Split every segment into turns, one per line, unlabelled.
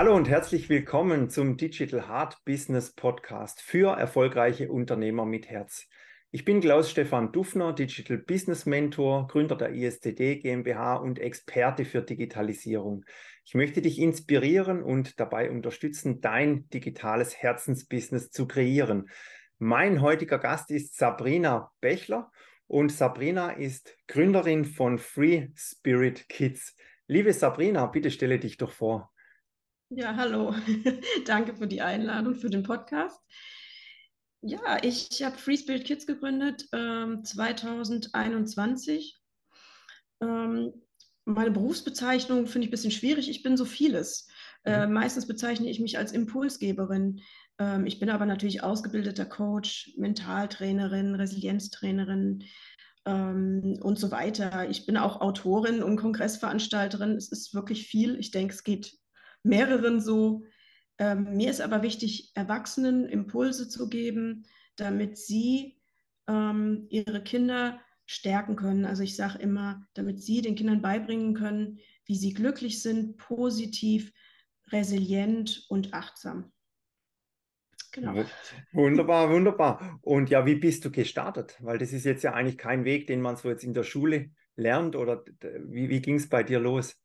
Hallo und herzlich willkommen zum Digital Hard Business Podcast für erfolgreiche Unternehmer mit Herz. Ich bin Klaus-Stefan Dufner, Digital Business Mentor, Gründer der ISTD GmbH und Experte für Digitalisierung. Ich möchte dich inspirieren und dabei unterstützen, dein digitales Herzensbusiness zu kreieren. Mein heutiger Gast ist Sabrina Bechler und Sabrina ist Gründerin von Free Spirit Kids. Liebe Sabrina, bitte stelle dich doch vor.
Ja, hallo. Danke für die Einladung für den Podcast. Ja, ich habe Free Spirit Kids gegründet ähm, 2021. Ähm, meine Berufsbezeichnung finde ich ein bisschen schwierig. Ich bin so vieles. Äh, mhm. meistens bezeichne ich mich als Impulsgeberin. Ähm, ich bin aber natürlich ausgebildeter Coach, Mentaltrainerin, Resilienztrainerin ähm, und so weiter. Ich bin auch Autorin und Kongressveranstalterin. Es ist wirklich viel. Ich denke, es geht mehreren so. Ähm, mir ist aber wichtig, Erwachsenen Impulse zu geben, damit sie ähm, ihre Kinder stärken können. Also ich sage immer, damit sie den Kindern beibringen können, wie sie glücklich sind, positiv, resilient und achtsam.
Genau. Wunderbar, wunderbar. Und ja, wie bist du gestartet? Weil das ist jetzt ja eigentlich kein Weg, den man so jetzt in der Schule lernt. Oder wie, wie ging es bei dir los?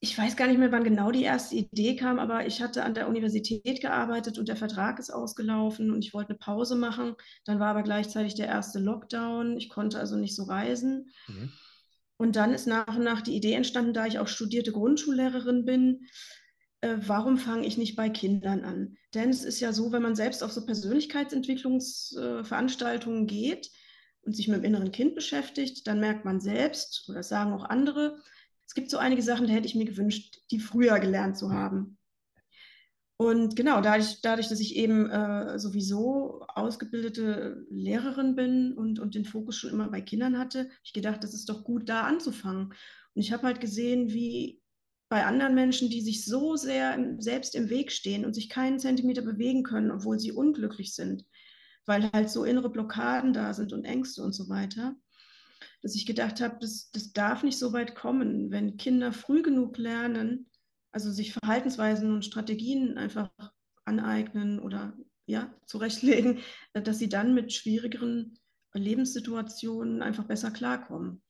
Ich weiß gar nicht mehr, wann genau die erste Idee kam, aber ich hatte an der Universität gearbeitet und der Vertrag ist ausgelaufen und ich wollte eine Pause machen. Dann war aber gleichzeitig der erste Lockdown. Ich konnte also nicht so reisen. Mhm. Und dann ist nach und nach die Idee entstanden, da ich auch studierte Grundschullehrerin bin, äh, warum fange ich nicht bei Kindern an? Denn es ist ja so, wenn man selbst auf so Persönlichkeitsentwicklungsveranstaltungen äh, geht und sich mit dem inneren Kind beschäftigt, dann merkt man selbst, oder das sagen auch andere, es gibt so einige Sachen, da hätte ich mir gewünscht, die früher gelernt zu haben. Und genau, dadurch, dadurch dass ich eben äh, sowieso ausgebildete Lehrerin bin und, und den Fokus schon immer bei Kindern hatte, habe ich gedacht, das ist doch gut, da anzufangen. Und ich habe halt gesehen, wie bei anderen Menschen, die sich so sehr im, selbst im Weg stehen und sich keinen Zentimeter bewegen können, obwohl sie unglücklich sind, weil halt so innere Blockaden da sind und Ängste und so weiter, dass ich gedacht habe, das, das darf nicht so weit kommen. Wenn Kinder früh genug lernen, also sich Verhaltensweisen und Strategien einfach aneignen oder ja, zurechtlegen, äh, dass sie dann mit schwierigeren Lebenssituationen einfach besser klarkommen.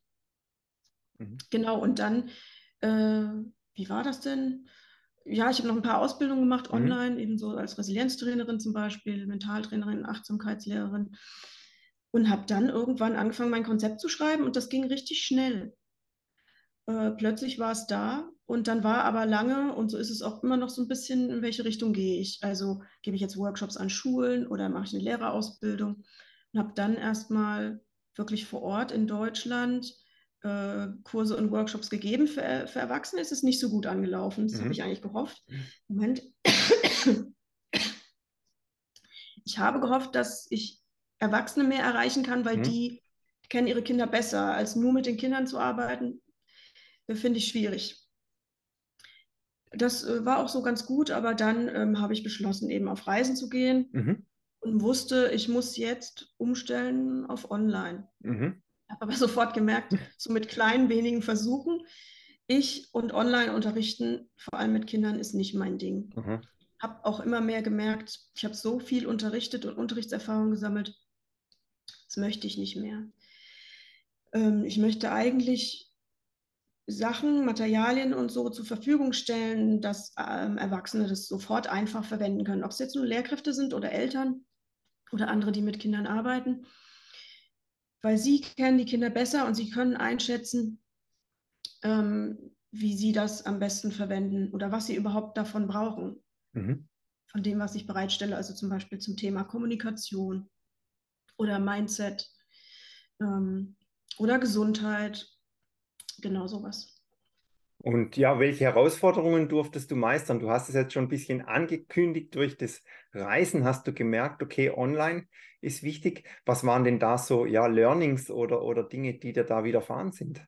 Mhm. Genau, und dann, äh, wie war das denn? Ja, ich habe noch ein paar Ausbildungen gemacht mhm. online, ebenso als Resilienztrainerin zum Beispiel, Mentaltrainerin, Achtsamkeitslehrerin und habe dann irgendwann angefangen, mein Konzept zu schreiben und das ging richtig schnell. Äh, plötzlich war es da und dann war aber lange, und so ist es auch immer noch so ein bisschen, in welche Richtung gehe ich. Also gebe ich jetzt Workshops an Schulen oder mache ich eine Lehrerausbildung und habe dann erstmal wirklich vor Ort in Deutschland äh, Kurse und Workshops gegeben. Für, für Erwachsene ist es nicht so gut angelaufen. Das mhm. habe ich eigentlich gehofft. Moment. Ich habe gehofft, dass ich Erwachsene mehr erreichen kann, weil mhm. die kennen ihre Kinder besser. Als nur mit den Kindern zu arbeiten, äh, finde ich schwierig. Das äh, war auch so ganz gut, aber dann ähm, habe ich beschlossen, eben auf Reisen zu gehen mhm. und wusste, ich muss jetzt umstellen auf Online. Mhm. Habe aber sofort gemerkt, so mit kleinen, wenigen Versuchen, ich und online unterrichten, vor allem mit Kindern, ist nicht mein Ding. Mhm. Habe auch immer mehr gemerkt, ich habe so viel unterrichtet und Unterrichtserfahrung gesammelt, das möchte ich nicht mehr. Ähm, ich möchte eigentlich Sachen, Materialien und so zur Verfügung stellen, dass ähm, Erwachsene das sofort einfach verwenden können. Ob es jetzt nur Lehrkräfte sind oder Eltern oder andere, die mit Kindern arbeiten. Weil sie kennen die Kinder besser und sie können einschätzen, ähm, wie sie das am besten verwenden oder was sie überhaupt davon brauchen. Mhm. Von dem, was ich bereitstelle, also zum Beispiel zum Thema Kommunikation oder Mindset ähm, oder Gesundheit, genau sowas.
Und ja, welche Herausforderungen durftest du meistern? Du hast es jetzt schon ein bisschen angekündigt durch das Reisen. Hast du gemerkt, okay, online ist wichtig. Was waren denn da so ja, Learnings oder, oder Dinge, die dir da widerfahren sind?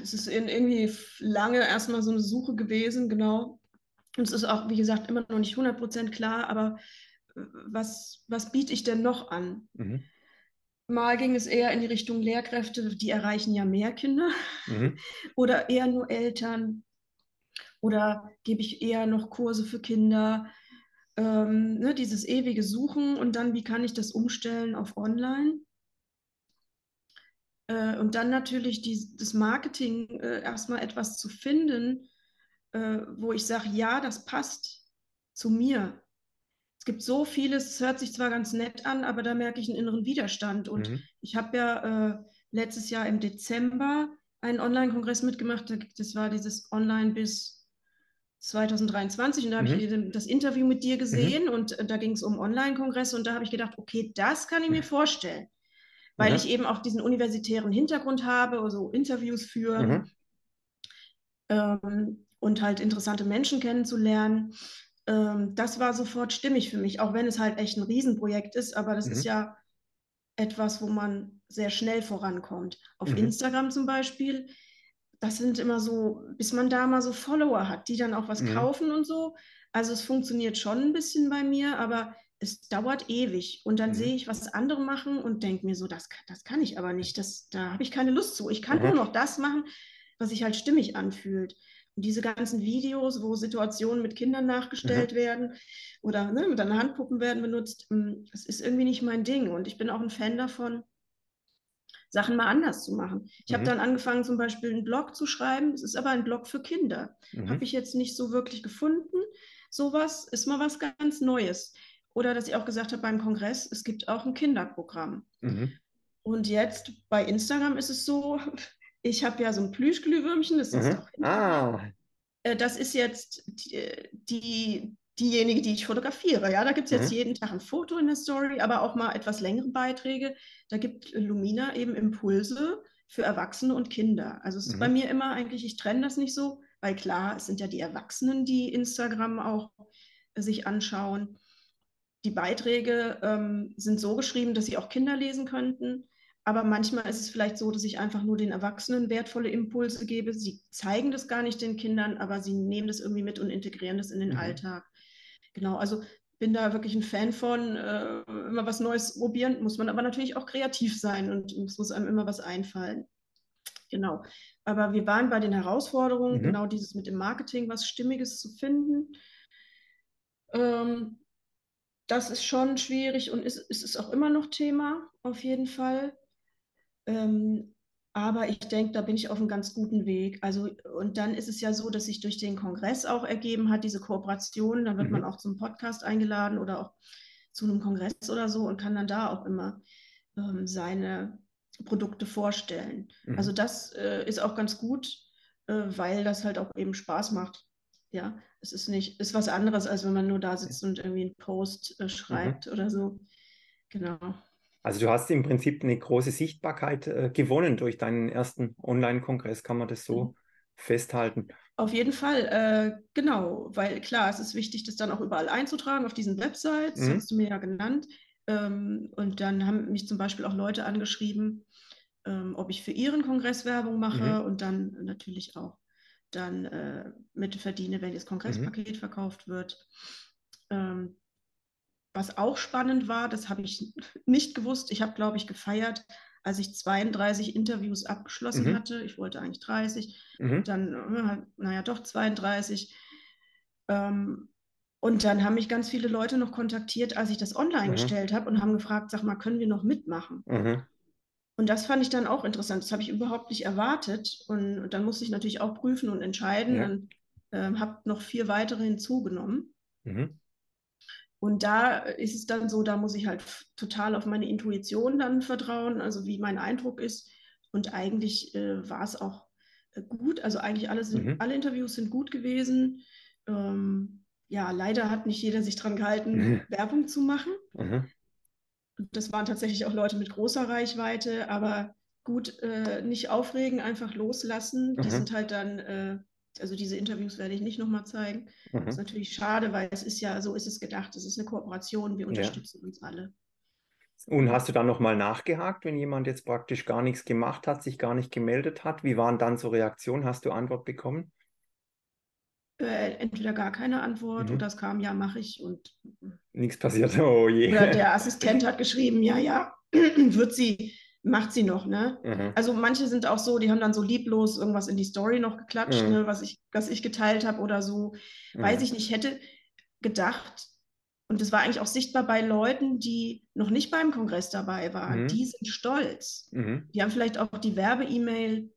Es ist irgendwie lange erstmal so eine Suche gewesen, genau. Und es ist auch, wie gesagt, immer noch nicht 100% klar, aber was, was biete ich denn noch an? Mhm. Mal ging es eher in die Richtung Lehrkräfte, die erreichen ja mehr Kinder. Mhm. Oder eher nur Eltern, Oder gebe ich eher noch Kurse für Kinder? Ähm, ne, dieses ewige Suchen und dann, wie kann ich das umstellen auf Online? Äh, und dann natürlich die, das Marketing, äh, erstmal etwas zu finden, äh, wo ich sage, ja, das passt zu mir. Es gibt so vieles, es hört sich zwar ganz nett an, aber da merke ich einen inneren Widerstand. Und mhm. ich habe ja äh, letztes Jahr im Dezember einen Online-Kongress mitgemacht. Das war dieses Online bis 2023 und da habe mhm. ich das Interview mit dir gesehen mhm. und äh, da ging es um Online-Kongresse und da habe ich gedacht, okay, das kann ich mir vorstellen, weil mhm. ich eben auch diesen universitären Hintergrund habe, also Interviews führen mhm. ähm, und halt interessante Menschen kennenzulernen. Ähm, das war sofort stimmig für mich, auch wenn es halt echt ein Riesenprojekt ist, aber das ist mhm. ja etwas, wo man sehr schnell vorankommt. Auf mhm. Instagram zum Beispiel das sind immer so, bis man da mal so Follower hat, die dann auch was mhm. kaufen und so. Also es funktioniert schon ein bisschen bei mir, aber es dauert ewig. Und dann mhm. sehe ich, was andere machen und denke mir so, das, das kann ich aber nicht. Das, da habe ich keine Lust zu. Ich kann mhm. nur noch das machen, was sich halt stimmig anfühlt. Diese ganzen Videos, wo Situationen mit Kindern nachgestellt mhm. werden oder ne, dann Handpuppen werden benutzt, hm, das ist irgendwie nicht mein Ding. Und ich bin auch ein Fan davon, Sachen mal anders zu machen. Ich mhm. habe dann angefangen, zum Beispiel einen Blog zu schreiben. Es ist aber ein Blog für Kinder. Mhm. Habe ich jetzt nicht so wirklich gefunden. Sowas ist mal was ganz Neues. Oder dass ich auch gesagt habe beim Kongress, es gibt auch ein Kinderprogramm. Mhm. Und jetzt bei Instagram ist es so, ich habe ja so ein Plüschglühwürmchen, das ist doch. Mhm. Ah. Äh, das ist jetzt die, die, diejenige, die ich fotografiere. Ja, da gibt es jetzt mhm. jeden Tag ein Foto in der Story, aber auch mal etwas längere Beiträge. Da gibt Lumina eben Impulse für Erwachsene und Kinder. Also es ist bei mhm. mir immer eigentlich, ich trenne das nicht so, weil klar, es sind ja die Erwachsenen, die Instagram auch äh, sich anschauen. Die Beiträge ähm, sind so geschrieben, dass sie auch Kinder lesen könnten. Aber manchmal ist es vielleicht so, dass ich einfach nur den Erwachsenen wertvolle Impulse gebe. Sie zeigen das gar nicht den Kindern, aber sie nehmen das irgendwie mit und integrieren das in den mhm. Alltag. Genau, also bin da wirklich ein Fan von, äh, immer was Neues probieren, muss man aber natürlich auch kreativ sein und es muss einem immer was einfallen. Genau. Aber wir waren bei den Herausforderungen, mhm. genau dieses mit dem Marketing, was Stimmiges zu finden. Ähm, das ist schon schwierig und ist, ist es auch immer noch Thema, auf jeden Fall. Ähm, aber ich denke, da bin ich auf einem ganz guten Weg. Also, und dann ist es ja so, dass sich durch den Kongress auch ergeben hat, diese Kooperation. Da wird mhm. man auch zum Podcast eingeladen oder auch zu einem Kongress oder so und kann dann da auch immer ähm, seine Produkte vorstellen. Mhm. Also das äh, ist auch ganz gut, äh, weil das halt auch eben Spaß macht. Ja, es ist nicht, ist was anderes, als wenn man nur da sitzt und irgendwie einen Post äh, schreibt mhm. oder so. Genau.
Also du hast im Prinzip eine große Sichtbarkeit äh, gewonnen durch deinen ersten Online-Kongress, kann man das so mhm. festhalten?
Auf jeden Fall, äh, genau, weil klar, es ist wichtig, das dann auch überall einzutragen auf diesen Websites, mhm. hast du mir ja genannt. Ähm, und dann haben mich zum Beispiel auch Leute angeschrieben, ähm, ob ich für ihren Kongress Werbung mache mhm. und dann natürlich auch dann äh, mit verdiene, wenn das Kongresspaket mhm. verkauft wird. Ähm, was auch spannend war, das habe ich nicht gewusst. Ich habe, glaube ich, gefeiert, als ich 32 Interviews abgeschlossen mhm. hatte. Ich wollte eigentlich 30, mhm. dann, äh, naja, doch 32. Ähm, und dann haben mich ganz viele Leute noch kontaktiert, als ich das online mhm. gestellt habe und haben gefragt, sag mal, können wir noch mitmachen? Mhm. Und das fand ich dann auch interessant. Das habe ich überhaupt nicht erwartet. Und, und, dann musste ich natürlich auch prüfen und entscheiden ja. und äh, habe noch vier weitere hinzugenommen. Mhm. Und da ist es dann so, da muss ich halt total auf meine Intuition dann vertrauen, also wie mein Eindruck ist. Und eigentlich äh, war es auch äh, gut. Also eigentlich alle, sind, mhm. alle Interviews sind gut gewesen. Ähm, ja, leider hat nicht jeder sich dran gehalten, mhm. Werbung zu machen. Mhm. Das waren tatsächlich auch Leute mit großer Reichweite, aber gut, äh, nicht aufregen, einfach loslassen. Die mhm. sind halt dann äh, also diese Interviews werde ich nicht nochmal zeigen. Mhm. Das ist natürlich schade, weil es ist ja, so ist es gedacht, es ist eine Kooperation, wir unterstützen ja. uns alle.
Und hast du dann nochmal nachgehakt, wenn jemand jetzt praktisch gar nichts gemacht hat, sich gar nicht gemeldet hat? Wie waren dann so Reaktionen? Hast du Antwort bekommen?
Äh, entweder gar keine Antwort mhm. oder es kam, ja, mache ich und
nichts passiert. Oh je.
Oder der Assistent hat geschrieben, ja, ja, wird sie macht sie noch, ne?
Mhm.
Also manche sind auch so, die haben dann so lieblos irgendwas in die Story noch geklatscht,
Mhm.
ne, was ich, was ich geteilt habe oder so. Weiß
Mhm.
ich nicht, hätte gedacht, und das war eigentlich auch sichtbar bei Leuten, die noch nicht beim Kongress dabei waren,
Mhm.
die sind stolz.
Mhm.
Die haben vielleicht auch die Werbe-E-Mail,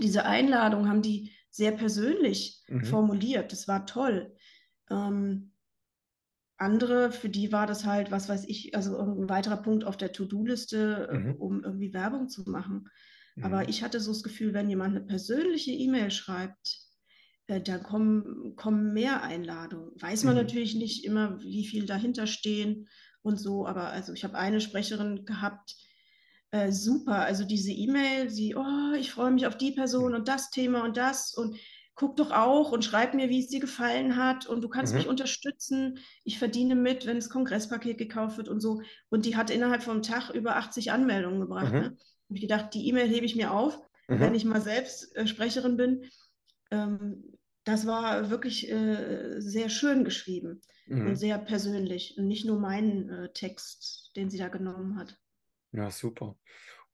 diese Einladung, haben die sehr persönlich
Mhm.
formuliert. Das war toll. Ähm, andere, für die war das halt, was weiß ich, also irgendein weiterer Punkt auf der To-Do-Liste, äh,
Mhm.
um irgendwie Werbung zu machen.
Mhm.
Aber ich hatte so das Gefühl, wenn jemand eine persönliche E-Mail schreibt, äh, dann kommen, kommen mehr Einladungen. Weiß man
Mhm.
natürlich nicht immer, wie viel dahinter stehen und so, aber also ich habe eine Sprecherin gehabt, äh, super, also diese E-Mail, sie, oh, ich freue mich auf die Person und das Thema und das und guck doch auch und schreib mir, wie es dir gefallen hat und du kannst
Mhm.
mich unterstützen. Ich verdiene mit, wenn das Kongresspaket gekauft wird und so. Und die hat innerhalb vom Tag über 80 Anmeldungen gebracht.
Mhm.
Ne? Habe ich gedacht, die E-Mail hebe ich mir auf, wenn
Mhm.
ich mal selbst äh, Sprecherin bin. Ähm, das war wirklich äh, sehr schön geschrieben und
Mhm.
sehr persönlich und nicht nur meinen äh, Text, den sie da genommen hat.
Ja, super.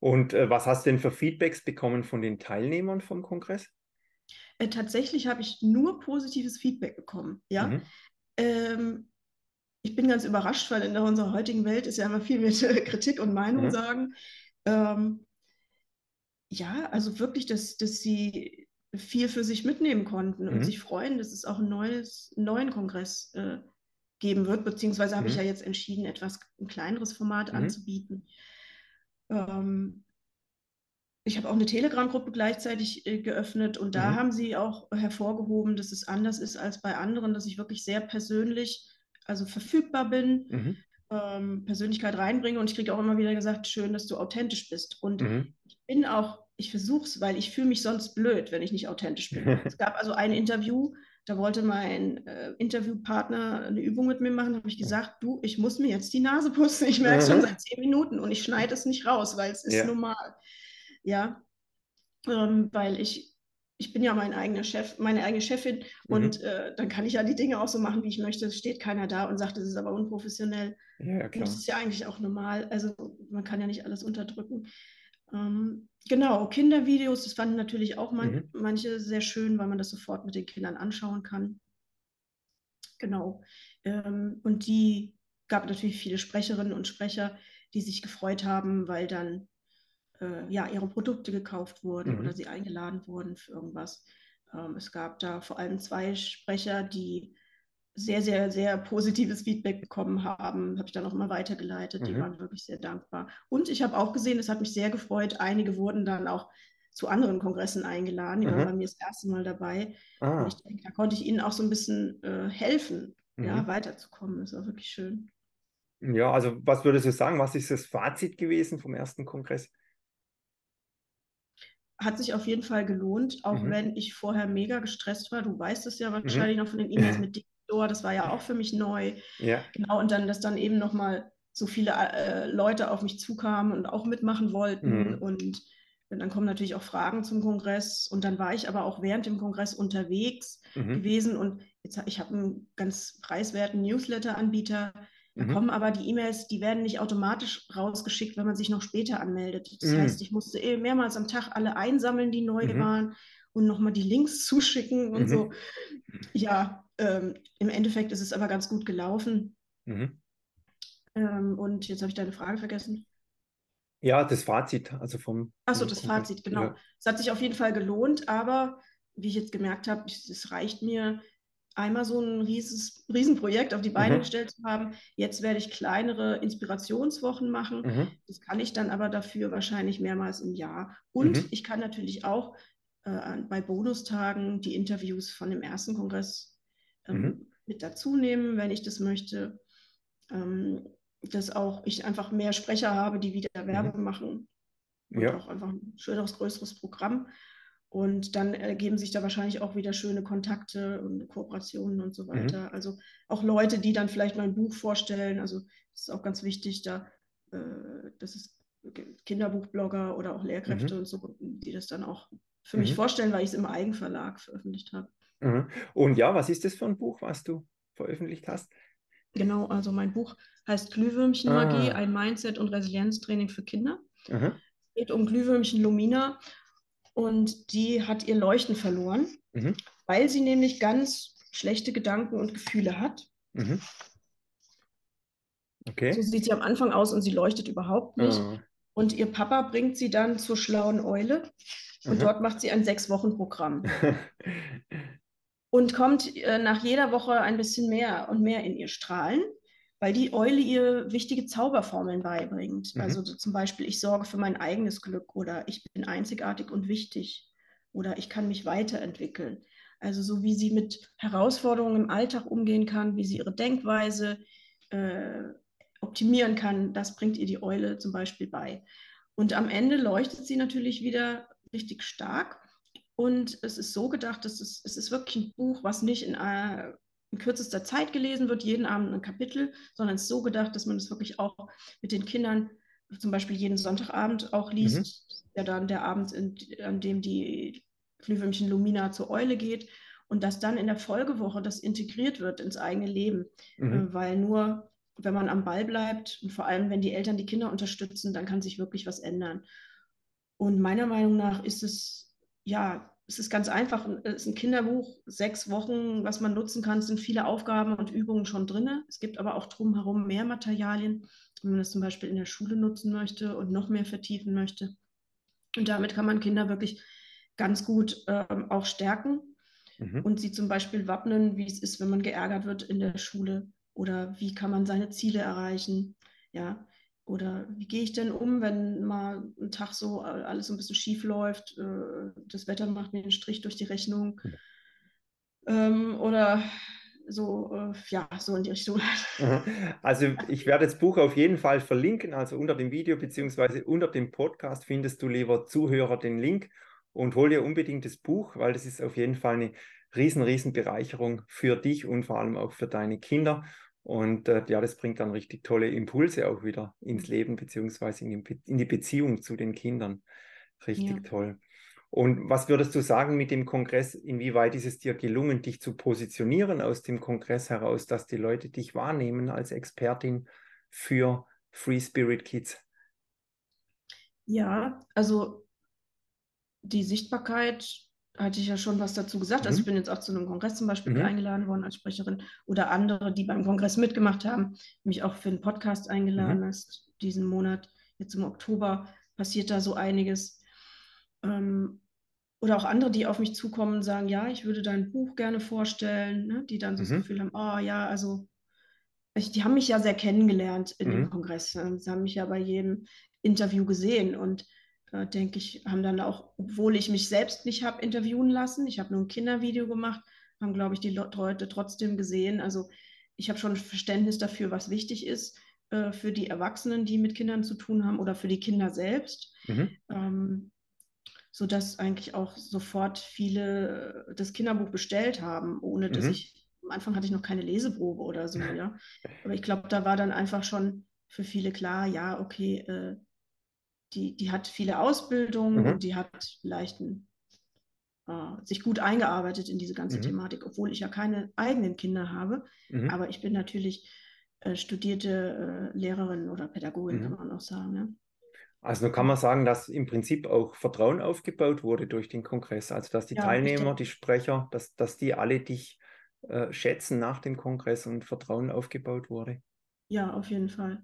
Und äh, was hast du denn für Feedbacks bekommen von den Teilnehmern vom Kongress?
Äh, tatsächlich habe ich nur positives Feedback bekommen. Ja,
Mhm.
ähm, ich bin ganz überrascht, weil in unserer heutigen Welt ist ja immer viel mit äh, Kritik und Meinung
Mhm.
sagen. Ähm, ja, also wirklich, dass, dass sie viel für sich mitnehmen konnten und
Mhm.
sich freuen, dass es auch ein neues, einen neuen Kongress äh, geben wird, beziehungsweise habe ich
Mhm.
ja jetzt entschieden, etwas ein kleineres Format
Mhm.
anzubieten. Ähm, ich habe auch eine Telegram-Gruppe gleichzeitig äh, geöffnet und da
Mhm.
haben sie auch hervorgehoben, dass es anders ist als bei anderen, dass ich wirklich sehr persönlich, also verfügbar bin,
Mhm.
ähm, Persönlichkeit reinbringe und ich kriege auch immer wieder gesagt, schön, dass du authentisch bist. Und
Mhm.
ich bin auch, ich versuche es, weil ich fühle mich sonst blöd, wenn ich nicht authentisch bin. Es gab also ein Interview, da wollte mein äh, Interviewpartner eine Übung mit mir machen, habe ich gesagt, du, ich muss mir jetzt die Nase putzen. Ich merke es schon
Mhm.
seit zehn Minuten und ich schneide es nicht raus, weil es ist
Ja.
normal. Ja, ähm, weil ich, ich bin ja mein eigener Chef, meine eigene Chefin und
Mhm.
äh, dann kann ich ja die Dinge auch so machen, wie ich möchte. Es steht keiner da und sagt, das ist aber unprofessionell.
Ja, ja,
Und
klar.
das ist ja eigentlich auch normal. Also man kann ja nicht alles unterdrücken. Ähm, genau, Kindervideos, das fanden natürlich auch man,
Mhm.
manche sehr schön, weil man das sofort mit den Kindern anschauen kann. Genau. Ähm, und die gab natürlich viele Sprecherinnen und Sprecher, die sich gefreut haben, weil dann äh, ja, ihre Produkte gekauft wurden oder
Mhm.
sie eingeladen wurden für irgendwas. Ähm, es gab da vor allem zwei Sprecher, die sehr, sehr, sehr positives Feedback bekommen haben. Habe ich dann auch mal weitergeleitet. Die
Mhm.
waren wirklich sehr dankbar. Und ich habe auch gesehen, es hat mich sehr gefreut, einige wurden dann auch zu anderen Kongressen eingeladen. Die waren bei
Mhm.
mir das erste Mal dabei. Und
Ah.
ich denke, da konnte ich ihnen auch so ein bisschen äh, helfen, ja,
Mhm.
weiterzukommen. Das war wirklich schön.
Ja, also was würdest du sagen? Was ist das Fazit gewesen vom ersten Kongress?
Hat sich auf jeden Fall gelohnt, auch
Mhm.
wenn ich vorher mega gestresst war. Du weißt es ja
Mhm.
wahrscheinlich noch von den E-Mails mit Diktor, das war ja auch für mich neu.
Ja.
Genau, und dann, dass dann eben nochmal so viele äh, Leute auf mich zukamen und auch mitmachen wollten.
Mhm.
Und, und dann kommen natürlich auch Fragen zum Kongress. Und dann war ich aber auch während dem Kongress unterwegs
Mhm.
gewesen. Und jetzt, ich habe einen ganz preiswerten Newsletter-Anbieter. Da
Mhm.
kommen aber die E-Mails, die werden nicht automatisch rausgeschickt, wenn man sich noch später anmeldet. Das
Mhm.
heißt, ich musste eh mehrmals am Tag alle einsammeln, die neu
Mhm.
waren und nochmal die Links zuschicken und
Mhm.
so. Ja, ähm, im Endeffekt ist es aber ganz gut gelaufen.
Mhm.
Ähm, und jetzt habe ich deine Frage vergessen.
Ja, das Fazit, also vom,
Achso,
vom
das
Kongress.
Fazit, genau.
Ja.
Es hat sich auf jeden Fall gelohnt, aber wie ich jetzt gemerkt habe, es reicht mir, einmal so ein rieses, Riesenprojekt auf die Beine
Mhm.
gestellt zu haben. Jetzt werde ich kleinere Inspirationswochen machen.
Mhm.
Das kann ich dann aber dafür wahrscheinlich mehrmals im Jahr. Und
Mhm.
ich kann natürlich auch äh, bei Bonustagen die Interviews von dem ersten Kongress ähm,
Mhm.
mit dazu nehmen, wenn ich das möchte. Ähm, dass auch ich einfach mehr Sprecher habe, die wieder
Mhm.
Werbung machen und
Ja.
auch einfach ein schöneres, größeres Programm. Und dann ergeben sich da wahrscheinlich auch wieder schöne Kontakte und Kooperationen und so
Mhm.
weiter. Also auch Leute, die dann vielleicht mein Buch vorstellen. Also das ist auch ganz wichtig, da äh, das ist Kinderbuchblogger oder auch Lehrkräfte
Mhm.
und so, die das dann auch für mich
Mhm.
vorstellen, weil ich es im Eigenverlag veröffentlicht habe.
Mhm. Und ja, was ist das für ein Buch, was du veröffentlicht hast?
Genau, also mein Buch heißt Glühwürmchenmagie,
Ah.
ein Mindset- und Resilienztraining für Kinder.
Mhm.
geht um Glühwürmchen Lumina und die hat ihr Leuchten verloren, mhm. weil sie nämlich ganz schlechte Gedanken und Gefühle hat. Mhm. Okay. So sieht sie am Anfang aus und sie leuchtet überhaupt nicht. Oh. Und ihr Papa bringt sie dann zur schlauen Eule und mhm. dort macht sie ein Sechs-Wochen-Programm. und kommt äh, nach jeder Woche ein bisschen mehr und mehr in ihr Strahlen, weil die Eule ihr wichtige Zauberformeln beibringt. Mhm. Also so zum Beispiel, ich sorge für mein eigenes Glück oder ich bin einzigartig und wichtig oder ich kann mich weiterentwickeln. Also so wie sie mit Herausforderungen im Alltag umgehen kann, wie sie ihre Denkweise äh, optimieren kann, das bringt ihr die Eule zum Beispiel bei. Und am Ende leuchtet sie natürlich wieder richtig stark. Und es ist so gedacht, dass es, es ist wirklich ein Buch, was nicht in, äh, in kürzester Zeit gelesen wird, jeden Abend ein Kapitel, sondern es ist so gedacht, dass man es wirklich auch mit den Kindern zum Beispiel jeden Sonntagabend auch liest. Mhm. Ja, dann der Abend, in, an dem die Glühwürmchen Lumina zur Eule geht und dass dann in der Folgewoche das integriert wird ins eigene Leben, mhm. äh, weil nur wenn man am Ball bleibt und vor allem wenn die Eltern die Kinder unterstützen, dann kann sich wirklich was ändern. Und meiner Meinung nach ist es ja, es ist ganz einfach. Es ist ein Kinderbuch, sechs Wochen, was man nutzen kann. Es sind viele Aufgaben und Übungen schon drin. Es gibt aber auch drumherum mehr Materialien, wenn man das zum Beispiel in der Schule nutzen möchte und noch mehr vertiefen möchte. Und damit kann man Kinder wirklich ganz gut ähm, auch stärken mhm. und sie zum Beispiel wappnen, wie es ist, wenn man geärgert wird in der Schule oder wie kann man seine Ziele erreichen. Ja, oder wie gehe ich denn um, wenn mal ein Tag so äh, alles so ein bisschen schief läuft, äh, das Wetter macht mir einen Strich durch die Rechnung. Ähm, oder so, äh, ja, so in die Richtung.
Also ich werde das Buch auf jeden Fall verlinken, also unter dem Video beziehungsweise unter dem Podcast findest du, lieber Zuhörer, den Link und hol dir unbedingt das Buch, weil das ist auf jeden Fall eine riesen, riesen Bereicherung für dich und vor allem auch für deine Kinder. Und äh, ja, das bringt dann richtig tolle Impulse auch wieder ins Leben, beziehungsweise in die, in die Beziehung zu den Kindern. Richtig ja. toll. Und was würdest du sagen mit dem Kongress? Inwieweit ist es dir gelungen, dich zu positionieren aus dem Kongress heraus, dass die Leute dich wahrnehmen als Expertin für Free Spirit Kids?
Ja, also die Sichtbarkeit hatte ich ja schon was dazu gesagt. Mhm. Also ich bin jetzt auch zu einem Kongress zum Beispiel mhm. eingeladen worden als Sprecherin oder andere, die beim Kongress mitgemacht haben, mich auch für einen Podcast eingeladen mhm. hast diesen Monat. Jetzt im Oktober passiert da so einiges. Ähm, oder auch andere, die auf mich zukommen und sagen, ja, ich würde dein Buch gerne vorstellen, ne? die dann so das mhm. Gefühl haben, oh ja, also ich, die haben mich ja sehr kennengelernt in dem mhm. Kongress. Ne? Sie haben mich ja bei jedem Interview gesehen und äh, denke ich, haben dann auch, obwohl ich mich selbst nicht habe interviewen lassen, ich habe nur ein Kindervideo gemacht, haben, glaube ich, die Leute trotzdem gesehen. Also ich habe schon Verständnis dafür, was wichtig ist äh, für die Erwachsenen, die mit Kindern zu tun haben oder für die Kinder selbst. Mhm. Ähm, sodass eigentlich auch sofort viele das Kinderbuch bestellt haben, ohne dass mhm. ich, am Anfang hatte ich noch keine Leseprobe oder so, ja. Aber ich glaube, da war dann einfach schon für viele klar, ja, okay, äh, die, die hat viele Ausbildungen mhm. und die hat vielleicht ein, äh, sich gut eingearbeitet in diese ganze mhm. Thematik, obwohl ich ja keine eigenen Kinder habe. Mhm. Aber ich bin natürlich äh, studierte äh, Lehrerin oder Pädagogin, kann mhm. man auch sagen. Ja.
Also kann man sagen, dass im Prinzip auch Vertrauen aufgebaut wurde durch den Kongress. Also dass die ja, Teilnehmer, die Sprecher, dass, dass die alle dich äh, schätzen nach dem Kongress und Vertrauen aufgebaut wurde.
Ja, auf jeden Fall.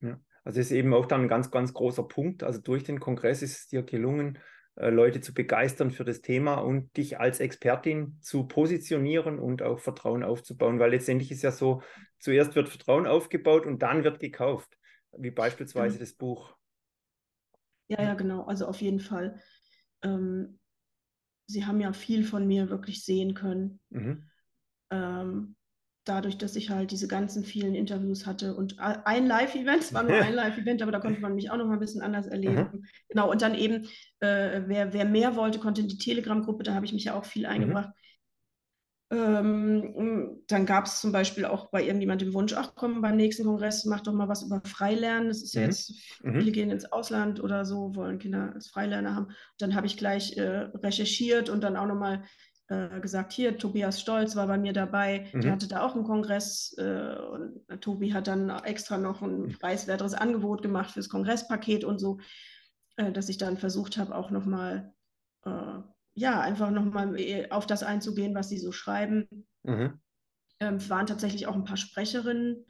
Ja. Also ist eben auch dann ein ganz, ganz großer Punkt. Also durch den Kongress ist es dir gelungen, äh, Leute zu begeistern für das Thema und dich als Expertin zu positionieren und auch Vertrauen aufzubauen, weil letztendlich ist ja so, zuerst wird Vertrauen aufgebaut und dann wird gekauft, wie beispielsweise mhm. das Buch.
Ja, ja, genau. Also auf jeden Fall. Ähm, Sie haben ja viel von mir wirklich sehen können. Mhm. Ähm, dadurch, dass ich halt diese ganzen vielen Interviews hatte und ein Live-Event, es war nur ein Live-Event, aber da konnte man mich auch noch mal ein bisschen anders erleben. Mhm. Genau, und dann eben, äh, wer, wer mehr wollte, konnte in die Telegram-Gruppe, da habe ich mich ja auch viel eingebracht. Mhm. Ähm, dann gab es zum Beispiel auch bei irgendjemandem den Wunsch, ach komm, beim nächsten Kongress mach doch mal was über Freilernen. Das ist ja mhm. jetzt, mhm. viele gehen ins Ausland oder so, wollen Kinder als Freilerner haben. Dann habe ich gleich äh, recherchiert und dann auch nochmal äh, gesagt, hier, Tobias Stolz war bei mir dabei, mhm. der hatte da auch einen Kongress äh, und Tobi hat dann extra noch ein mhm. preiswerteres Angebot gemacht fürs Kongresspaket und so. äh, dass ich dann versucht habe, auch nochmal, äh, ja, einfach nochmal auf das einzugehen, was sie so schreiben. Mhm. Ähm, waren tatsächlich auch ein paar Sprecherinnen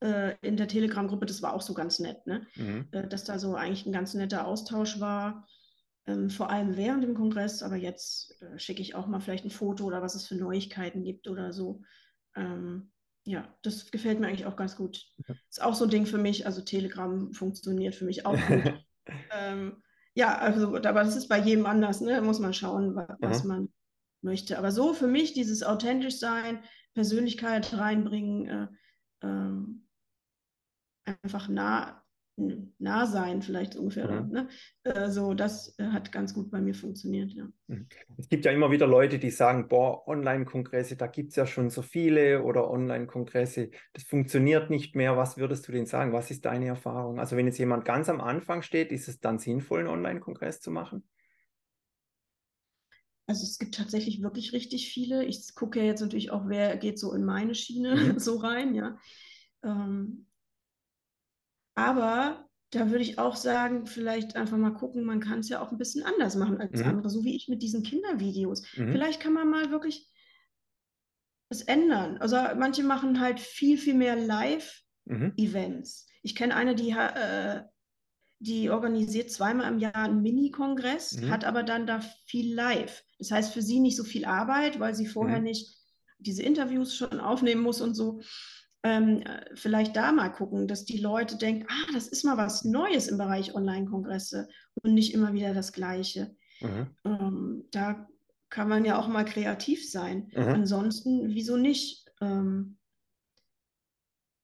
äh, in der Telegram-Gruppe, das war auch so ganz nett, ne? Mhm. Äh, dass da so eigentlich ein ganz netter Austausch war. Ähm, vor allem während dem Kongress, aber jetzt äh, schicke ich auch mal vielleicht ein Foto oder was es für Neuigkeiten gibt oder so. Ähm, ja, das gefällt mir eigentlich auch ganz gut. Ja. Ist auch so ein Ding für mich, also Telegram funktioniert für mich auch gut. ähm, ja, also, aber das ist bei jedem anders, ne? Da muss man schauen, was, was man möchte. Aber so für mich dieses authentisch sein, Persönlichkeit reinbringen, äh, ähm, einfach nah, nah sein, vielleicht ungefähr. Mhm. Ne? Äh, so, das äh, hat ganz gut bei mir funktioniert, ja.
Mhm. Es gibt ja immer wieder Leute, die sagen, boah, Online-Kongresse, da gibt es ja schon so viele oder Online-Kongresse, das funktioniert nicht mehr. Was würdest du denn sagen? Was ist deine Erfahrung? Also wenn jetzt jemand ganz am Anfang steht, ist es dann sinnvoll, einen Online-Kongress zu machen?
Also es gibt tatsächlich wirklich richtig viele. Ich gucke ja jetzt natürlich auch, wer geht so in meine Schiene mhm. so rein, ja. Ähm, aber da würde ich auch sagen, vielleicht einfach mal gucken, man kann es ja auch ein bisschen anders machen als mhm. andere, so wie ich mit diesen Kindervideos. Mhm. Vielleicht kann man mal wirklich es ändern. Also manche machen halt viel, viel mehr Live-Events. Mhm. Ich kenne eine, die, äh, die organisiert zweimal im Jahr einen Mini-Kongress, mhm. hat aber dann da viel live. Das heißt für sie nicht so viel Arbeit, weil sie vorher mhm. nicht diese Interviews schon aufnehmen muss und so ähm, vielleicht da mal gucken, dass die Leute denken, ah, das ist mal was Neues im Bereich Online-Kongresse und nicht immer wieder das Gleiche. Mhm. Ähm, da kann man ja auch mal kreativ sein. Mhm. Ansonsten, wieso nicht? Ähm,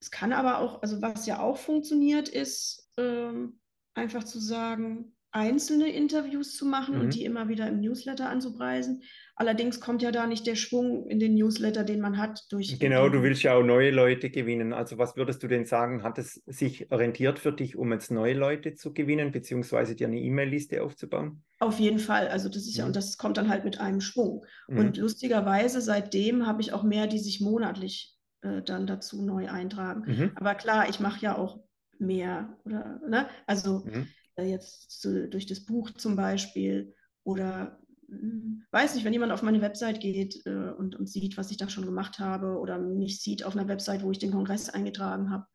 es kann aber auch, also was ja auch funktioniert, ist ähm, einfach zu sagen, einzelne Interviews zu machen mhm. und die immer wieder im Newsletter anzupreisen. Allerdings kommt ja da nicht der Schwung in den Newsletter, den man hat durch.
Genau, du willst ja auch neue Leute gewinnen. Also was würdest du denn sagen, hat es sich rentiert für dich, um jetzt neue Leute zu gewinnen, beziehungsweise dir eine E-Mail-Liste aufzubauen?
Auf jeden Fall. Also das ist ja, mhm. und das kommt dann halt mit einem Schwung. Mhm. Und lustigerweise, seitdem habe ich auch mehr, die sich monatlich äh, dann dazu neu eintragen. Mhm. Aber klar, ich mache ja auch mehr, oder, ne? Also mhm. Äh, jetzt zu, durch das Buch zum Beispiel oder weiß nicht, wenn jemand auf meine Website geht äh, und, und sieht, was ich da schon gemacht habe oder mich sieht auf einer Website, wo ich den Kongress eingetragen habe,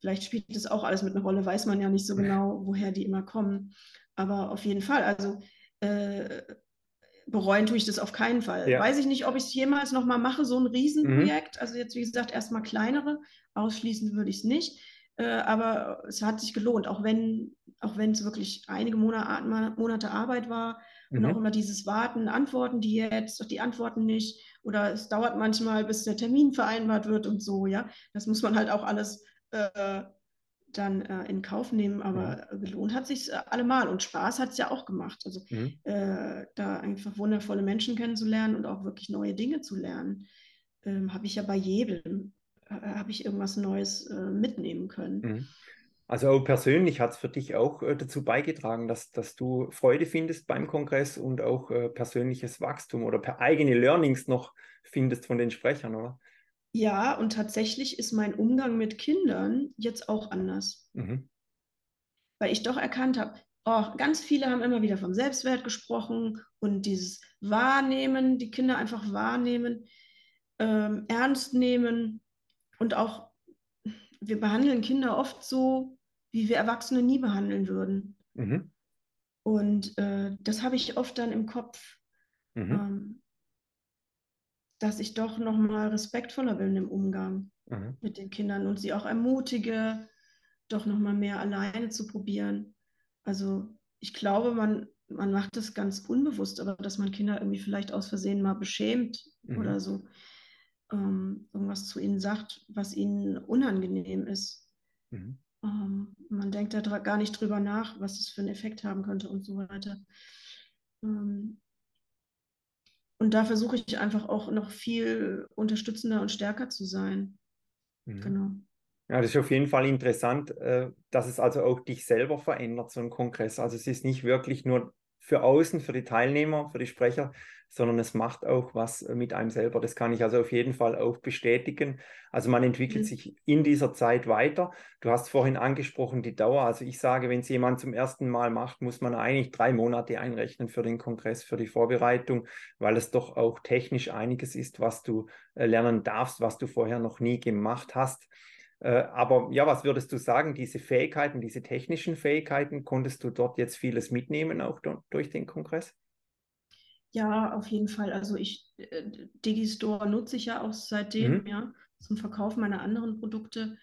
vielleicht spielt das auch alles mit einer Rolle, weiß man ja nicht so genau, woher die immer kommen. Aber auf jeden Fall, also äh, bereuen tue ich das auf keinen Fall. Ja. Weiß ich nicht, ob ich es jemals nochmal mache, so ein Riesenprojekt. Mhm. Also jetzt, wie gesagt, erstmal kleinere, ausschließen würde ich es nicht. Äh, aber es hat sich gelohnt, auch wenn auch wenn es wirklich einige Monate, Monate Arbeit war und mhm. auch immer dieses Warten, antworten die jetzt, doch die antworten nicht oder es dauert manchmal, bis der Termin vereinbart wird und so, ja. Das muss man halt auch alles äh, dann äh, in Kauf nehmen, aber mhm. gelohnt hat sich allemal und Spaß hat es ja auch gemacht. Also mhm. äh, da einfach wundervolle Menschen kennenzulernen und auch wirklich neue Dinge zu lernen, ähm, habe ich ja bei jedem, äh, habe ich irgendwas Neues äh, mitnehmen können.
Mhm. Also auch persönlich hat es für dich auch äh, dazu beigetragen, dass, dass du Freude findest beim Kongress und auch äh, persönliches Wachstum oder per eigene Learnings noch findest von den Sprechern, oder?
Ja, und tatsächlich ist mein Umgang mit Kindern jetzt auch anders. Mhm. Weil ich doch erkannt habe, oh, ganz viele haben immer wieder vom Selbstwert gesprochen und dieses Wahrnehmen, die Kinder einfach wahrnehmen, ähm, ernst nehmen und auch wir behandeln Kinder oft so, wie wir Erwachsene nie behandeln würden. Mhm. Und äh, das habe ich oft dann im Kopf, mhm. ähm, dass ich doch nochmal respektvoller bin im Umgang mhm. mit den Kindern und sie auch ermutige, doch nochmal mehr alleine zu probieren. Also ich glaube, man, man macht das ganz unbewusst, aber dass man Kinder irgendwie vielleicht aus Versehen mal beschämt mhm. oder so ähm, irgendwas zu ihnen sagt, was ihnen unangenehm ist. Mhm. Ähm, man denkt da gar nicht drüber nach, was es für einen Effekt haben könnte und so weiter. Ähm, und da versuche ich einfach auch noch viel unterstützender und stärker zu sein.
Mhm. Genau. Ja, das ist auf jeden Fall interessant, äh, dass es also auch dich selber verändert, so ein Kongress. Also es ist nicht wirklich nur für außen, für die Teilnehmer, für die Sprecher, sondern es macht auch was mit einem selber. Das kann ich also auf jeden Fall auch bestätigen. Also man entwickelt mhm. sich in dieser Zeit weiter. Du hast vorhin angesprochen die Dauer. Also ich sage, wenn es jemand zum ersten Mal macht, muss man eigentlich drei Monate einrechnen für den Kongress, für die Vorbereitung, weil es doch auch technisch einiges ist, was du äh, lernen darfst, was du vorher noch nie gemacht hast. Äh, aber ja, was würdest du sagen, diese Fähigkeiten, diese technischen Fähigkeiten, konntest du dort jetzt vieles mitnehmen, auch durch den Kongress?
Ja, auf jeden Fall. Also ich, äh, Digistore nutze ich ja auch seitdem, mhm. ja, zum Verkauf meiner anderen Produkte.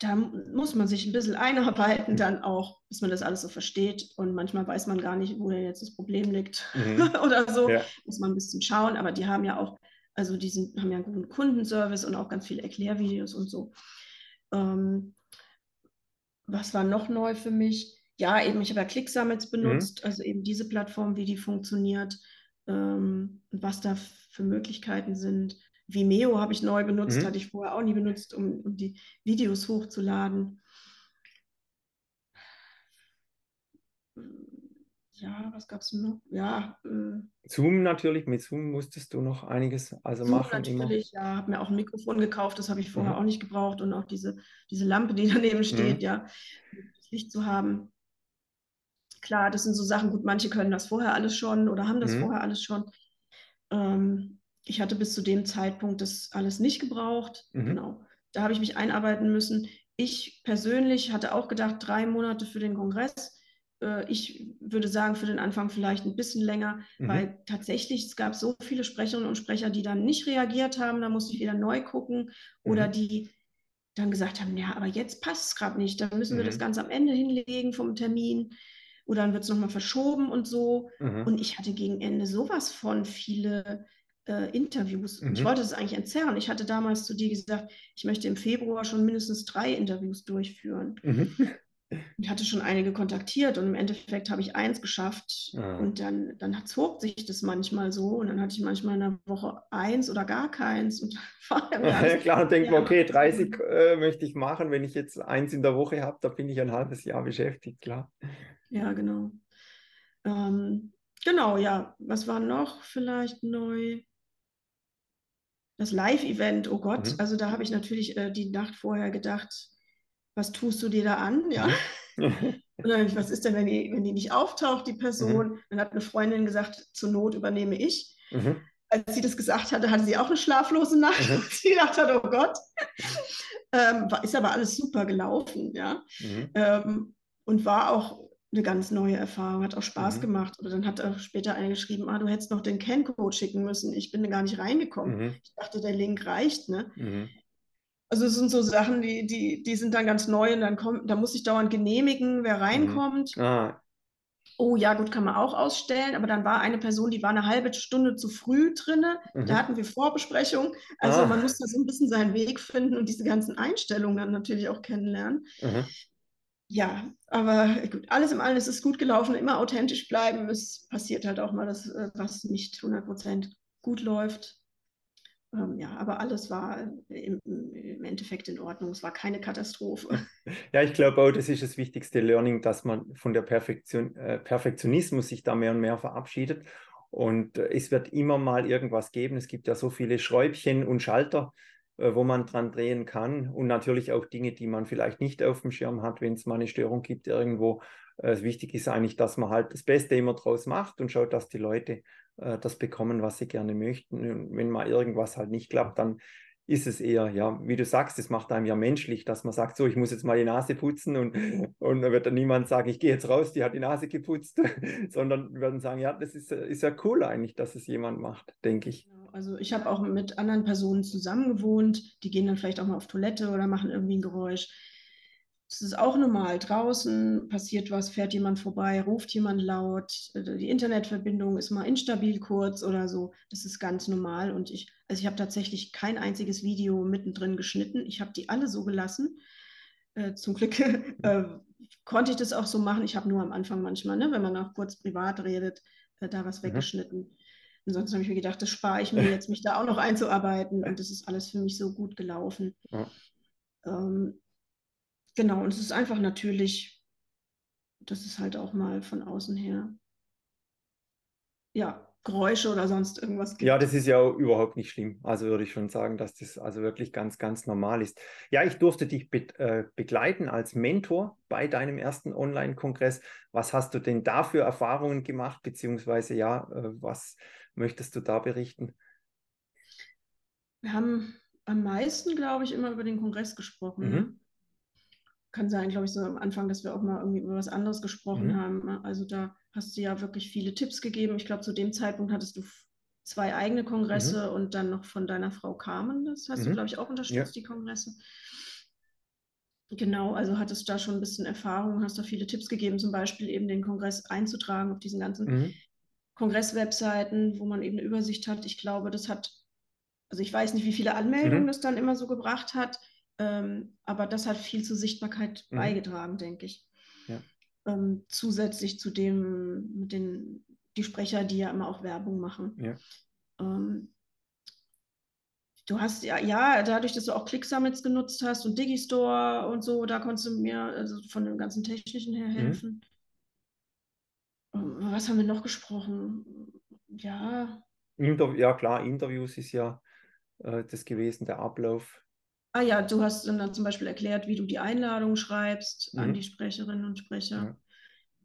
Da muss man sich ein bisschen einarbeiten dann auch, bis man das alles so versteht. Und manchmal weiß man gar nicht, wo denn jetzt das Problem liegt mhm. oder so. Ja. Muss man ein bisschen schauen. Aber die haben ja auch, also die sind, haben ja einen guten Kundenservice und auch ganz viele Erklärvideos und so. Ähm, was war noch neu für mich? ja, eben, ich habe ja ClickSummits mhm. benutzt, mhm. also eben diese Plattform, wie die funktioniert ähm, und was da für Möglichkeiten sind. Vimeo habe ich neu benutzt, mhm. hatte ich vorher auch nie benutzt, um, um die Videos hochzuladen. Ja, was gab es noch? Ja. Äh,
Zoom natürlich, mit Zoom musstest du noch einiges also Zoom machen.
Natürlich, immer. ja, habe mir auch ein Mikrofon gekauft, das habe ich vorher mhm. auch nicht gebraucht und auch diese, diese Lampe, die daneben steht, mhm. ja, das Licht zu haben klar, das sind so Sachen, gut, manche können das vorher alles schon oder haben das mhm. vorher alles schon. Ähm, ich hatte bis zu dem Zeitpunkt das alles nicht gebraucht. Mhm. Genau. Da habe ich mich einarbeiten müssen. Ich persönlich hatte auch gedacht, drei Monate für den Kongress. Äh, ich würde sagen, für den Anfang vielleicht ein bisschen länger, mhm. weil tatsächlich es gab so viele Sprecherinnen und Sprecher, die dann nicht reagiert haben. Da musste ich wieder neu gucken oder mhm. die dann gesagt haben, ja, aber jetzt passt es gerade nicht. Dann müssen wir das mhm. ganz am Ende hinlegen vom Termin oder dann wird es nochmal verschoben und so. Mhm. Und ich hatte gegen Ende sowas von viele äh, Interviews. Mhm. Ich wollte es eigentlich entzerren. Ich hatte damals zu dir gesagt, ich möchte im Februar schon mindestens drei Interviews durchführen. Ich hatte schon einige kontaktiert und im Endeffekt habe ich eins geschafft ah. und dann, dann zog sich das manchmal so und dann hatte ich manchmal in der Woche eins oder gar keins und
war ja, klar, dann denkt ja. man, okay, 30 äh, möchte ich machen, wenn ich jetzt eins in der Woche habe, da bin ich ein halbes Jahr beschäftigt, klar.
Ja, genau. Ähm, genau, ja. Was war noch vielleicht neu? Das Live-Event, oh Gott. Mhm. Also da habe ich natürlich äh, die Nacht vorher gedacht, was tust du dir da an? Ja. Mhm. Ich, was ist denn, wenn die, wenn die nicht auftaucht, die Person? Mhm. Dann hat eine Freundin gesagt, zur Not übernehme ich. Mhm. Als sie das gesagt hatte, hatte sie auch eine schlaflose Nacht. Mhm. sie gedacht hat, oh Gott. Ähm, ist aber alles super gelaufen, ja. Mhm. Ähm, und war auch eine ganz neue Erfahrung, hat auch Spaß mhm. gemacht. Oder dann hat auch später einer geschrieben, ah, du hättest noch den Ken-Code schicken müssen. Ich bin gar nicht reingekommen. Mhm. Ich dachte, der Link reicht, ne? Mhm. Also es sind so Sachen, die, die, die sind dann ganz neu und dann kommt, da muss ich dauernd genehmigen, wer mhm. reinkommt. Ah. Oh ja, gut, kann man auch ausstellen, aber dann war eine Person, die war eine halbe Stunde zu früh drin. Da mhm. hatten wir Vorbesprechung. Also ah. man muss da so ein bisschen seinen Weg finden und diese ganzen Einstellungen dann natürlich auch kennenlernen. Mhm ja, aber gut, alles im Allen ist es gut gelaufen, immer authentisch bleiben. Es passiert halt auch mal, dass äh, was nicht 100% gut läuft. Ähm, ja, aber alles war im, im, Endeffekt in Ordnung. Es war keine Katastrophe.
Ja, ich glaube auch, das ist das wichtigste Learning, dass man von der Perfektion, äh, Perfektionismus sich da mehr und mehr verabschiedet. Und äh, es wird immer mal irgendwas geben. Es gibt ja so viele Schräubchen und Schalter, wo man dran drehen kann und natürlich auch Dinge, die man vielleicht nicht auf dem Schirm hat, wenn es mal eine Störung gibt irgendwo. Äh, wichtig ist eigentlich, dass man halt das Beste immer draus macht und schaut, dass die Leute äh, das bekommen, was sie gerne möchten. Und wenn mal irgendwas halt nicht klappt, dann ist es eher, ja, wie du sagst, es macht einem ja menschlich, dass man sagt, so, ich muss jetzt mal die Nase putzen und, und dann wird dann niemand sagen, ich gehe jetzt raus, die hat die Nase geputzt, sondern werden sagen, ja, das ist, ist ja cool eigentlich, dass es jemand macht, denke ich.
Genau. Also ich habe auch mit anderen Personen zusammen gewohnt, die gehen dann vielleicht auch mal auf Toilette oder machen irgendwie ein Geräusch. Das ist auch normal. Draußen passiert was, fährt jemand vorbei, ruft jemand laut, äh, die Internetverbindung ist mal instabil kurz oder so. Das ist ganz normal. Und ich, also ich habe tatsächlich kein einziges Video mittendrin geschnitten. Ich habe die alle so gelassen. Äh, zum Glück äh, konnte ich das auch so machen. Ich habe nur am Anfang manchmal, ne, wenn man auch kurz privat redet, äh, da was mhm. weggeschnitten. Ansonsten habe ich mir gedacht, das spare ich mir jetzt, mich da auch noch einzuarbeiten. Und das ist alles für mich so gut gelaufen. Ja. Ähm, genau, und es ist einfach natürlich das ist halt auch mal von außen her, ja, Geräusche oder sonst irgendwas
gibt. Ja, das ist ja überhaupt nicht schlimm. Also würde ich schon sagen, dass das also wirklich ganz, ganz normal ist. Ja, ich durfte dich be äh, begleiten als Mentor bei deinem ersten Online-Kongress. Was hast du denn da für Erfahrungen gemacht, beziehungsweise ja, äh, was möchtest du da berichten?
Wir haben am meisten, glaube ich, immer über den Kongress gesprochen. Mhm. Ne? Kann sein, glaube ich, so am Anfang, dass wir auch mal irgendwie über was anderes gesprochen mhm. haben. Ne? Also da hast du ja wirklich viele Tipps gegeben. Ich glaube, zu dem Zeitpunkt hattest du zwei eigene Kongresse mhm. und dann noch von deiner Frau Carmen. Das hast du, mhm. glaube ich, auch unterstützt, ja. die Kongresse. Genau, also hattest du da schon ein bisschen Erfahrung, hast da viele Tipps gegeben, zum Beispiel eben den Kongress einzutragen auf diesen ganzen mhm. Kongresswebseiten, wo man eben eine Übersicht hat. Ich glaube, das hat also ich weiß nicht, wie viele Anmeldungen mhm. das dann immer so gebracht hat, ähm, aber das hat viel zur Sichtbarkeit mhm. beigetragen, denke ich. Ja. Ähm, zusätzlich zu dem mit den die Sprecher, die ja immer auch Werbung machen. Ja. Ähm, du hast ja, ja, dadurch, dass du auch ClickSummits genutzt hast und Digistore und so, da konntest du mir also von dem ganzen Technischen her mhm. helfen. Mhm. Was haben wir noch gesprochen? Ja.
Interv ja, klar, Interviews ist ja äh, das gewesen, der Ablauf.
Ah ja, du hast dann zum Beispiel erklärt, wie du die Einladung schreibst mhm. an die Sprecherinnen und Sprecher. Ja.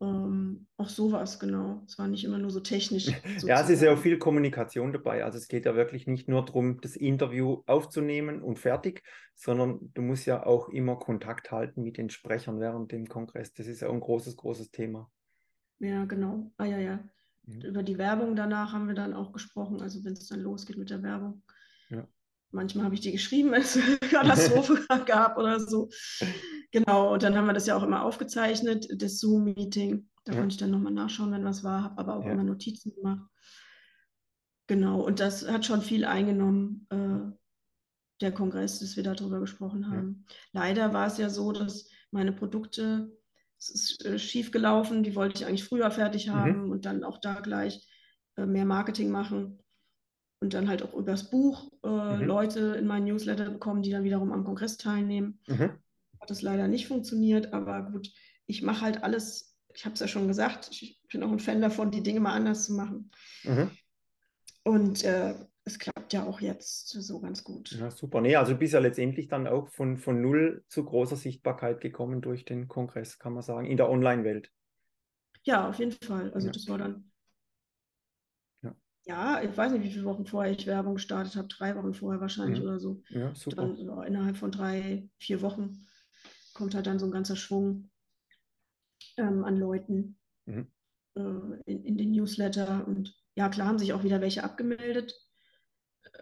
Ähm, auch sowas, genau. Es war nicht immer nur so technisch.
ja, es ist ja auch viel Kommunikation dabei. Also es geht ja wirklich nicht nur darum, das Interview aufzunehmen und fertig, sondern du musst ja auch immer Kontakt halten mit den Sprechern während dem Kongress. Das ist ja auch ein großes, großes Thema.
Ja, genau. Ah ja, ja. Mhm. Über die Werbung danach haben wir dann auch gesprochen, also wenn es dann losgeht mit der Werbung. Ja. Manchmal habe ich die geschrieben, wenn es eine Katastrophe gab oder so. Genau, und dann haben wir das ja auch immer aufgezeichnet, das Zoom-Meeting. Da ja. konnte ich dann nochmal nachschauen, wenn was war, habe aber auch ja. immer Notizen gemacht. Genau, und das hat schon viel eingenommen, äh, der Kongress, dass wir darüber gesprochen haben. Ja. Leider war es ja so, dass meine Produkte, es ist äh, schief gelaufen, die wollte ich eigentlich früher fertig mhm. haben mhm. und dann auch da gleich äh, mehr Marketing machen und dann halt auch übers Buch äh, mhm. Leute in meinen Newsletter bekommen, die dann wiederum am Kongress teilnehmen. Mhm. Hat das leider nicht funktioniert, aber gut, ich mache halt alles, ich habe es ja schon gesagt, ich bin auch ein Fan davon, die Dinge mal anders zu machen. Mhm. Und äh, es klappt ja auch jetzt so ganz gut.
Ja, super. Nee, also du bist ja letztendlich dann auch von, von null zu großer Sichtbarkeit gekommen durch den Kongress, kann man sagen, in der Online-Welt.
Ja, auf jeden Fall. Also ja. das war dann ja, ich weiß nicht, wie viele Wochen vorher ich Werbung gestartet habe, drei Wochen vorher wahrscheinlich mhm. oder so. Ja, super. Dann so innerhalb von drei, vier Wochen kommt halt dann so ein ganzer Schwung ähm, an Leuten mhm. äh, in, in den Newsletter. Und ja, klar haben sich auch wieder welche abgemeldet,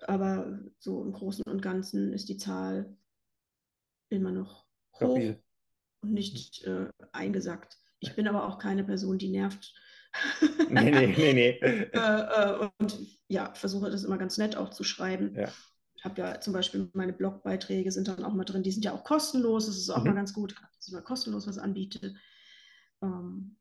aber so im Großen und Ganzen ist die Zahl immer noch hoch Stabil. und nicht äh, eingesackt. Ich bin aber auch keine Person, die nervt
nee, nee, nee, nee.
äh, äh, und ja, versuche das immer ganz nett auch zu schreiben. Ja. Ich habe ja zum Beispiel meine Blogbeiträge sind dann auch mal drin, die sind ja auch kostenlos, das ist auch mhm. mal ganz gut, dass ich mal kostenlos was anbiete. Ähm,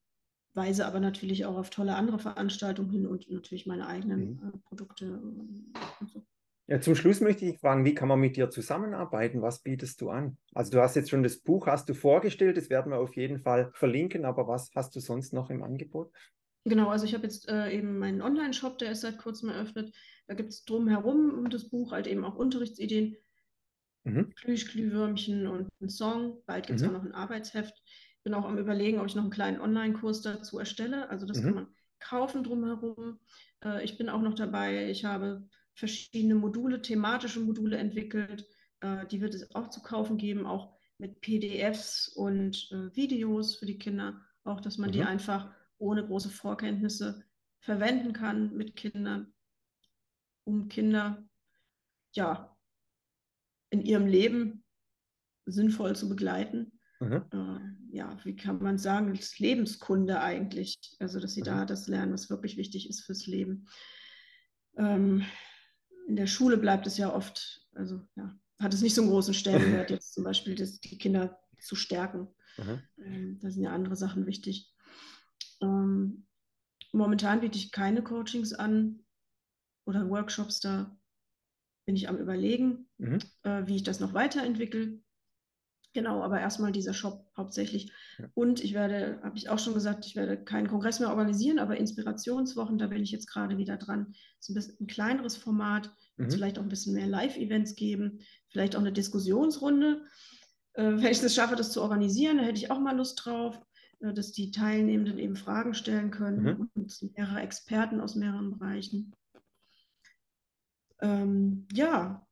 weise aber natürlich auch auf tolle andere Veranstaltungen hin und natürlich meine eigenen mhm. äh, Produkte und
so. Ja, zum Schluss möchte ich fragen, wie kann man mit dir zusammenarbeiten? Was bietest du an? Also du hast jetzt schon das Buch, hast du vorgestellt, das werden wir auf jeden Fall verlinken, aber was hast du sonst noch im Angebot?
Genau, also ich habe jetzt äh, eben meinen Online-Shop, der ist seit kurzem eröffnet. Da gibt es drumherum um das Buch halt eben auch Unterrichtsideen, mhm. Plüschglühwürmchen und einen Song. Bald gibt es mhm. auch noch ein Arbeitsheft. Ich bin auch am überlegen, ob ich noch einen kleinen Online-Kurs dazu erstelle. Also das mhm. kann man kaufen drumherum. Äh, ich bin auch noch dabei. Ich habe verschiedene Module, thematische Module entwickelt. Äh, die wird es auch zu kaufen geben, auch mit PDFs und äh, Videos für die Kinder. Auch, dass man die mhm. einfach ohne große Vorkenntnisse verwenden kann mit Kindern, um Kinder ja in ihrem Leben sinnvoll zu begleiten. Mhm. Äh, ja, wie kann man sagen, das Lebenskunde eigentlich, also dass sie mhm. da das lernen, was wirklich wichtig ist fürs Leben. Ähm, in der Schule bleibt es ja oft, also ja, hat es nicht so einen großen Stellenwert, jetzt zum Beispiel das, die Kinder zu stärken. Mhm. Ähm, da sind ja andere Sachen wichtig. Ähm, momentan biete ich keine Coachings an oder Workshops, da bin ich am Überlegen, mhm. äh, wie ich das noch weiterentwickle. Genau, aber erstmal dieser Shop hauptsächlich. Ja. Und ich werde, habe ich auch schon gesagt, ich werde keinen Kongress mehr organisieren, aber Inspirationswochen, da bin ich jetzt gerade wieder dran. Das ist ein bisschen ein kleineres Format, mhm. vielleicht auch ein bisschen mehr Live-Events geben, vielleicht auch eine Diskussionsrunde. Äh, wenn ich es schaffe, das zu organisieren, da hätte ich auch mal Lust drauf, dass die Teilnehmenden eben Fragen stellen können mhm. und mehrere Experten aus mehreren Bereichen. Ähm, ja,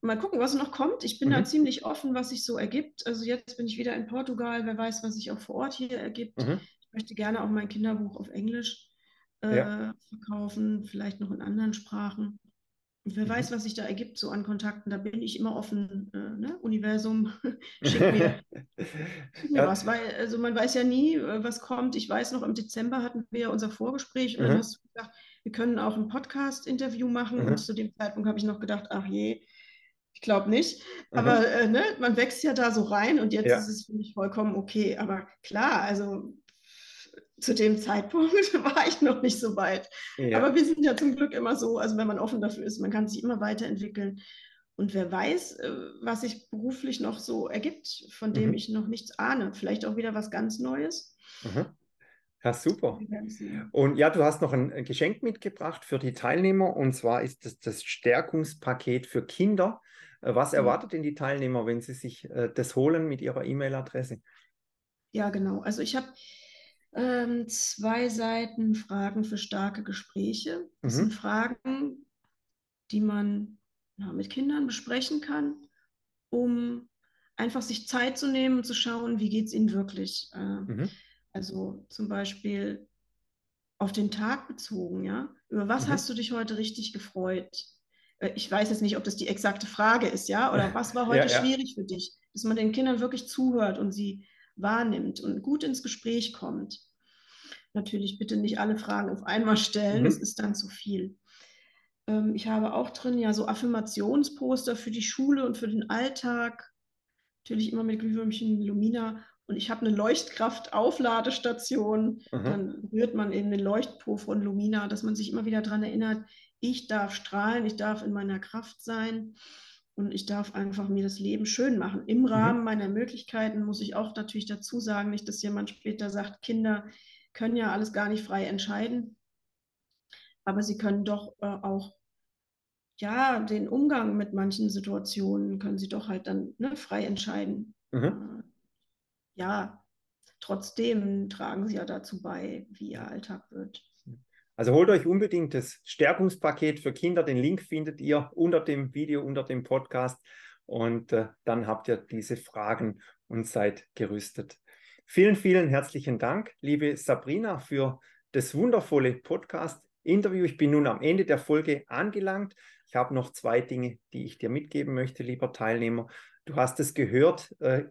mal gucken, was noch kommt. Ich bin mhm. da ziemlich offen, was sich so ergibt. Also jetzt bin ich wieder in Portugal. Wer weiß, was sich auch vor Ort hier ergibt. Mhm. Ich möchte gerne auch mein Kinderbuch auf Englisch äh, ja. verkaufen, vielleicht noch in anderen Sprachen. Und wer mhm. weiß, was sich da ergibt, so an Kontakten. Da bin ich immer offen. Äh, ne? Universum, schick mir, schick mir ja. was. Weil, also man weiß ja nie, äh, was kommt. Ich weiß noch, im Dezember hatten wir ja unser Vorgespräch und dann mhm. hast du gesagt, wir können auch ein Podcast-Interview machen. Und mhm. zu dem Zeitpunkt habe ich noch gedacht, ach je, ich glaube nicht. Aber äh, ne, man wächst ja da so rein und jetzt ja. ist es für mich vollkommen okay. Aber klar, also zu dem Zeitpunkt war ich noch nicht so weit. Ja. Aber wir sind ja zum Glück immer so, also wenn man offen dafür ist, man kann sich immer weiterentwickeln. Und wer weiß, äh, was sich beruflich noch so ergibt, von dem mhm. ich noch nichts ahne. Vielleicht auch wieder was ganz Neues.
Mhm. Ja, super. Und ja, du hast noch ein Geschenk mitgebracht für die Teilnehmer und zwar ist das das Stärkungspaket für Kinder. Äh, was erwartet denn die Teilnehmer, wenn sie sich äh, das holen mit ihrer E-Mail-Adresse?
Ja, genau. Also ich habe ähm, zwei Seiten Fragen für starke Gespräche. Das mhm. sind Fragen, die man ja, mit Kindern besprechen kann, um einfach sich Zeit zu nehmen und zu schauen, wie geht es ihnen wirklich. Äh, mhm. Also zum Beispiel auf den Tag bezogen, ja. Über was mhm. hast du dich heute richtig gefreut? Äh, ich weiß jetzt nicht, ob das die exakte Frage ist, ja, oder was war heute ja, ja. schwierig für dich? Dass man den Kindern wirklich zuhört und sie wahrnimmt und gut ins Gespräch kommt. Natürlich bitte nicht alle Fragen auf einmal stellen, mhm. das ist dann zu viel. Ähm, ich habe auch drin ja so Affirmationsposter für die Schule und für den Alltag. Natürlich immer mit Glühwürmchen, Lumina. Und ich habe eine Leuchtkraft-Aufladestation. Dann rührt man eben den Leuchtpo von Lumina, dass man sich immer wieder daran erinnert, ich darf strahlen, ich darf in meiner Kraft sein und ich darf einfach mir das Leben schön machen. Im mhm. Rahmen meiner Möglichkeiten muss ich auch natürlich dazu sagen, nicht, dass jemand später sagt, Kinder können ja alles gar nicht frei entscheiden, aber sie können doch äh, auch ja, den Umgang mit manchen Situationen können sie doch halt dann ne, frei entscheiden. Mhm. Äh, ja, trotzdem tragen sie ja dazu bei, wie ihr Alltag wird.
Also holt euch unbedingt das Stärkungspaket für Kinder. Den Link findet ihr unter dem Video, unter dem Podcast. Und äh, dann habt ihr diese Fragen und seid gerüstet. Vielen, vielen herzlichen Dank, liebe Sabrina, für das wundervolle Podcast-Interview. Ich bin nun am Ende der Folge angelangt. Ich habe noch zwei Dinge, die ich dir mitgeben möchte, lieber Teilnehmer. Du hast es gehört, äh,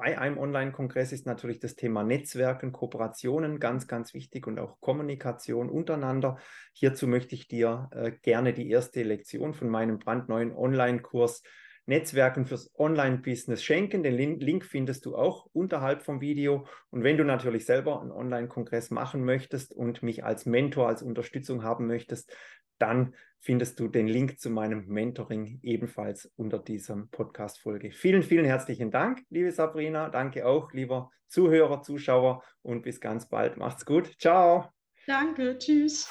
bei einem Online-Kongress ist natürlich das Thema Netzwerken, Kooperationen ganz, ganz wichtig und auch Kommunikation untereinander. Hierzu möchte ich dir äh, gerne die erste Lektion von meinem brandneuen Online-Kurs Netzwerken fürs Online-Business schenken. Den Link findest du auch unterhalb vom Video. Und wenn du natürlich selber einen Online-Kongress machen möchtest und mich als Mentor, als Unterstützung haben möchtest, dann findest du den Link zu meinem Mentoring ebenfalls unter dieser Podcast-Folge. Vielen, vielen herzlichen Dank, liebe Sabrina. Danke auch, lieber Zuhörer, Zuschauer und bis ganz bald. Macht's gut. Ciao.
Danke. Tschüss.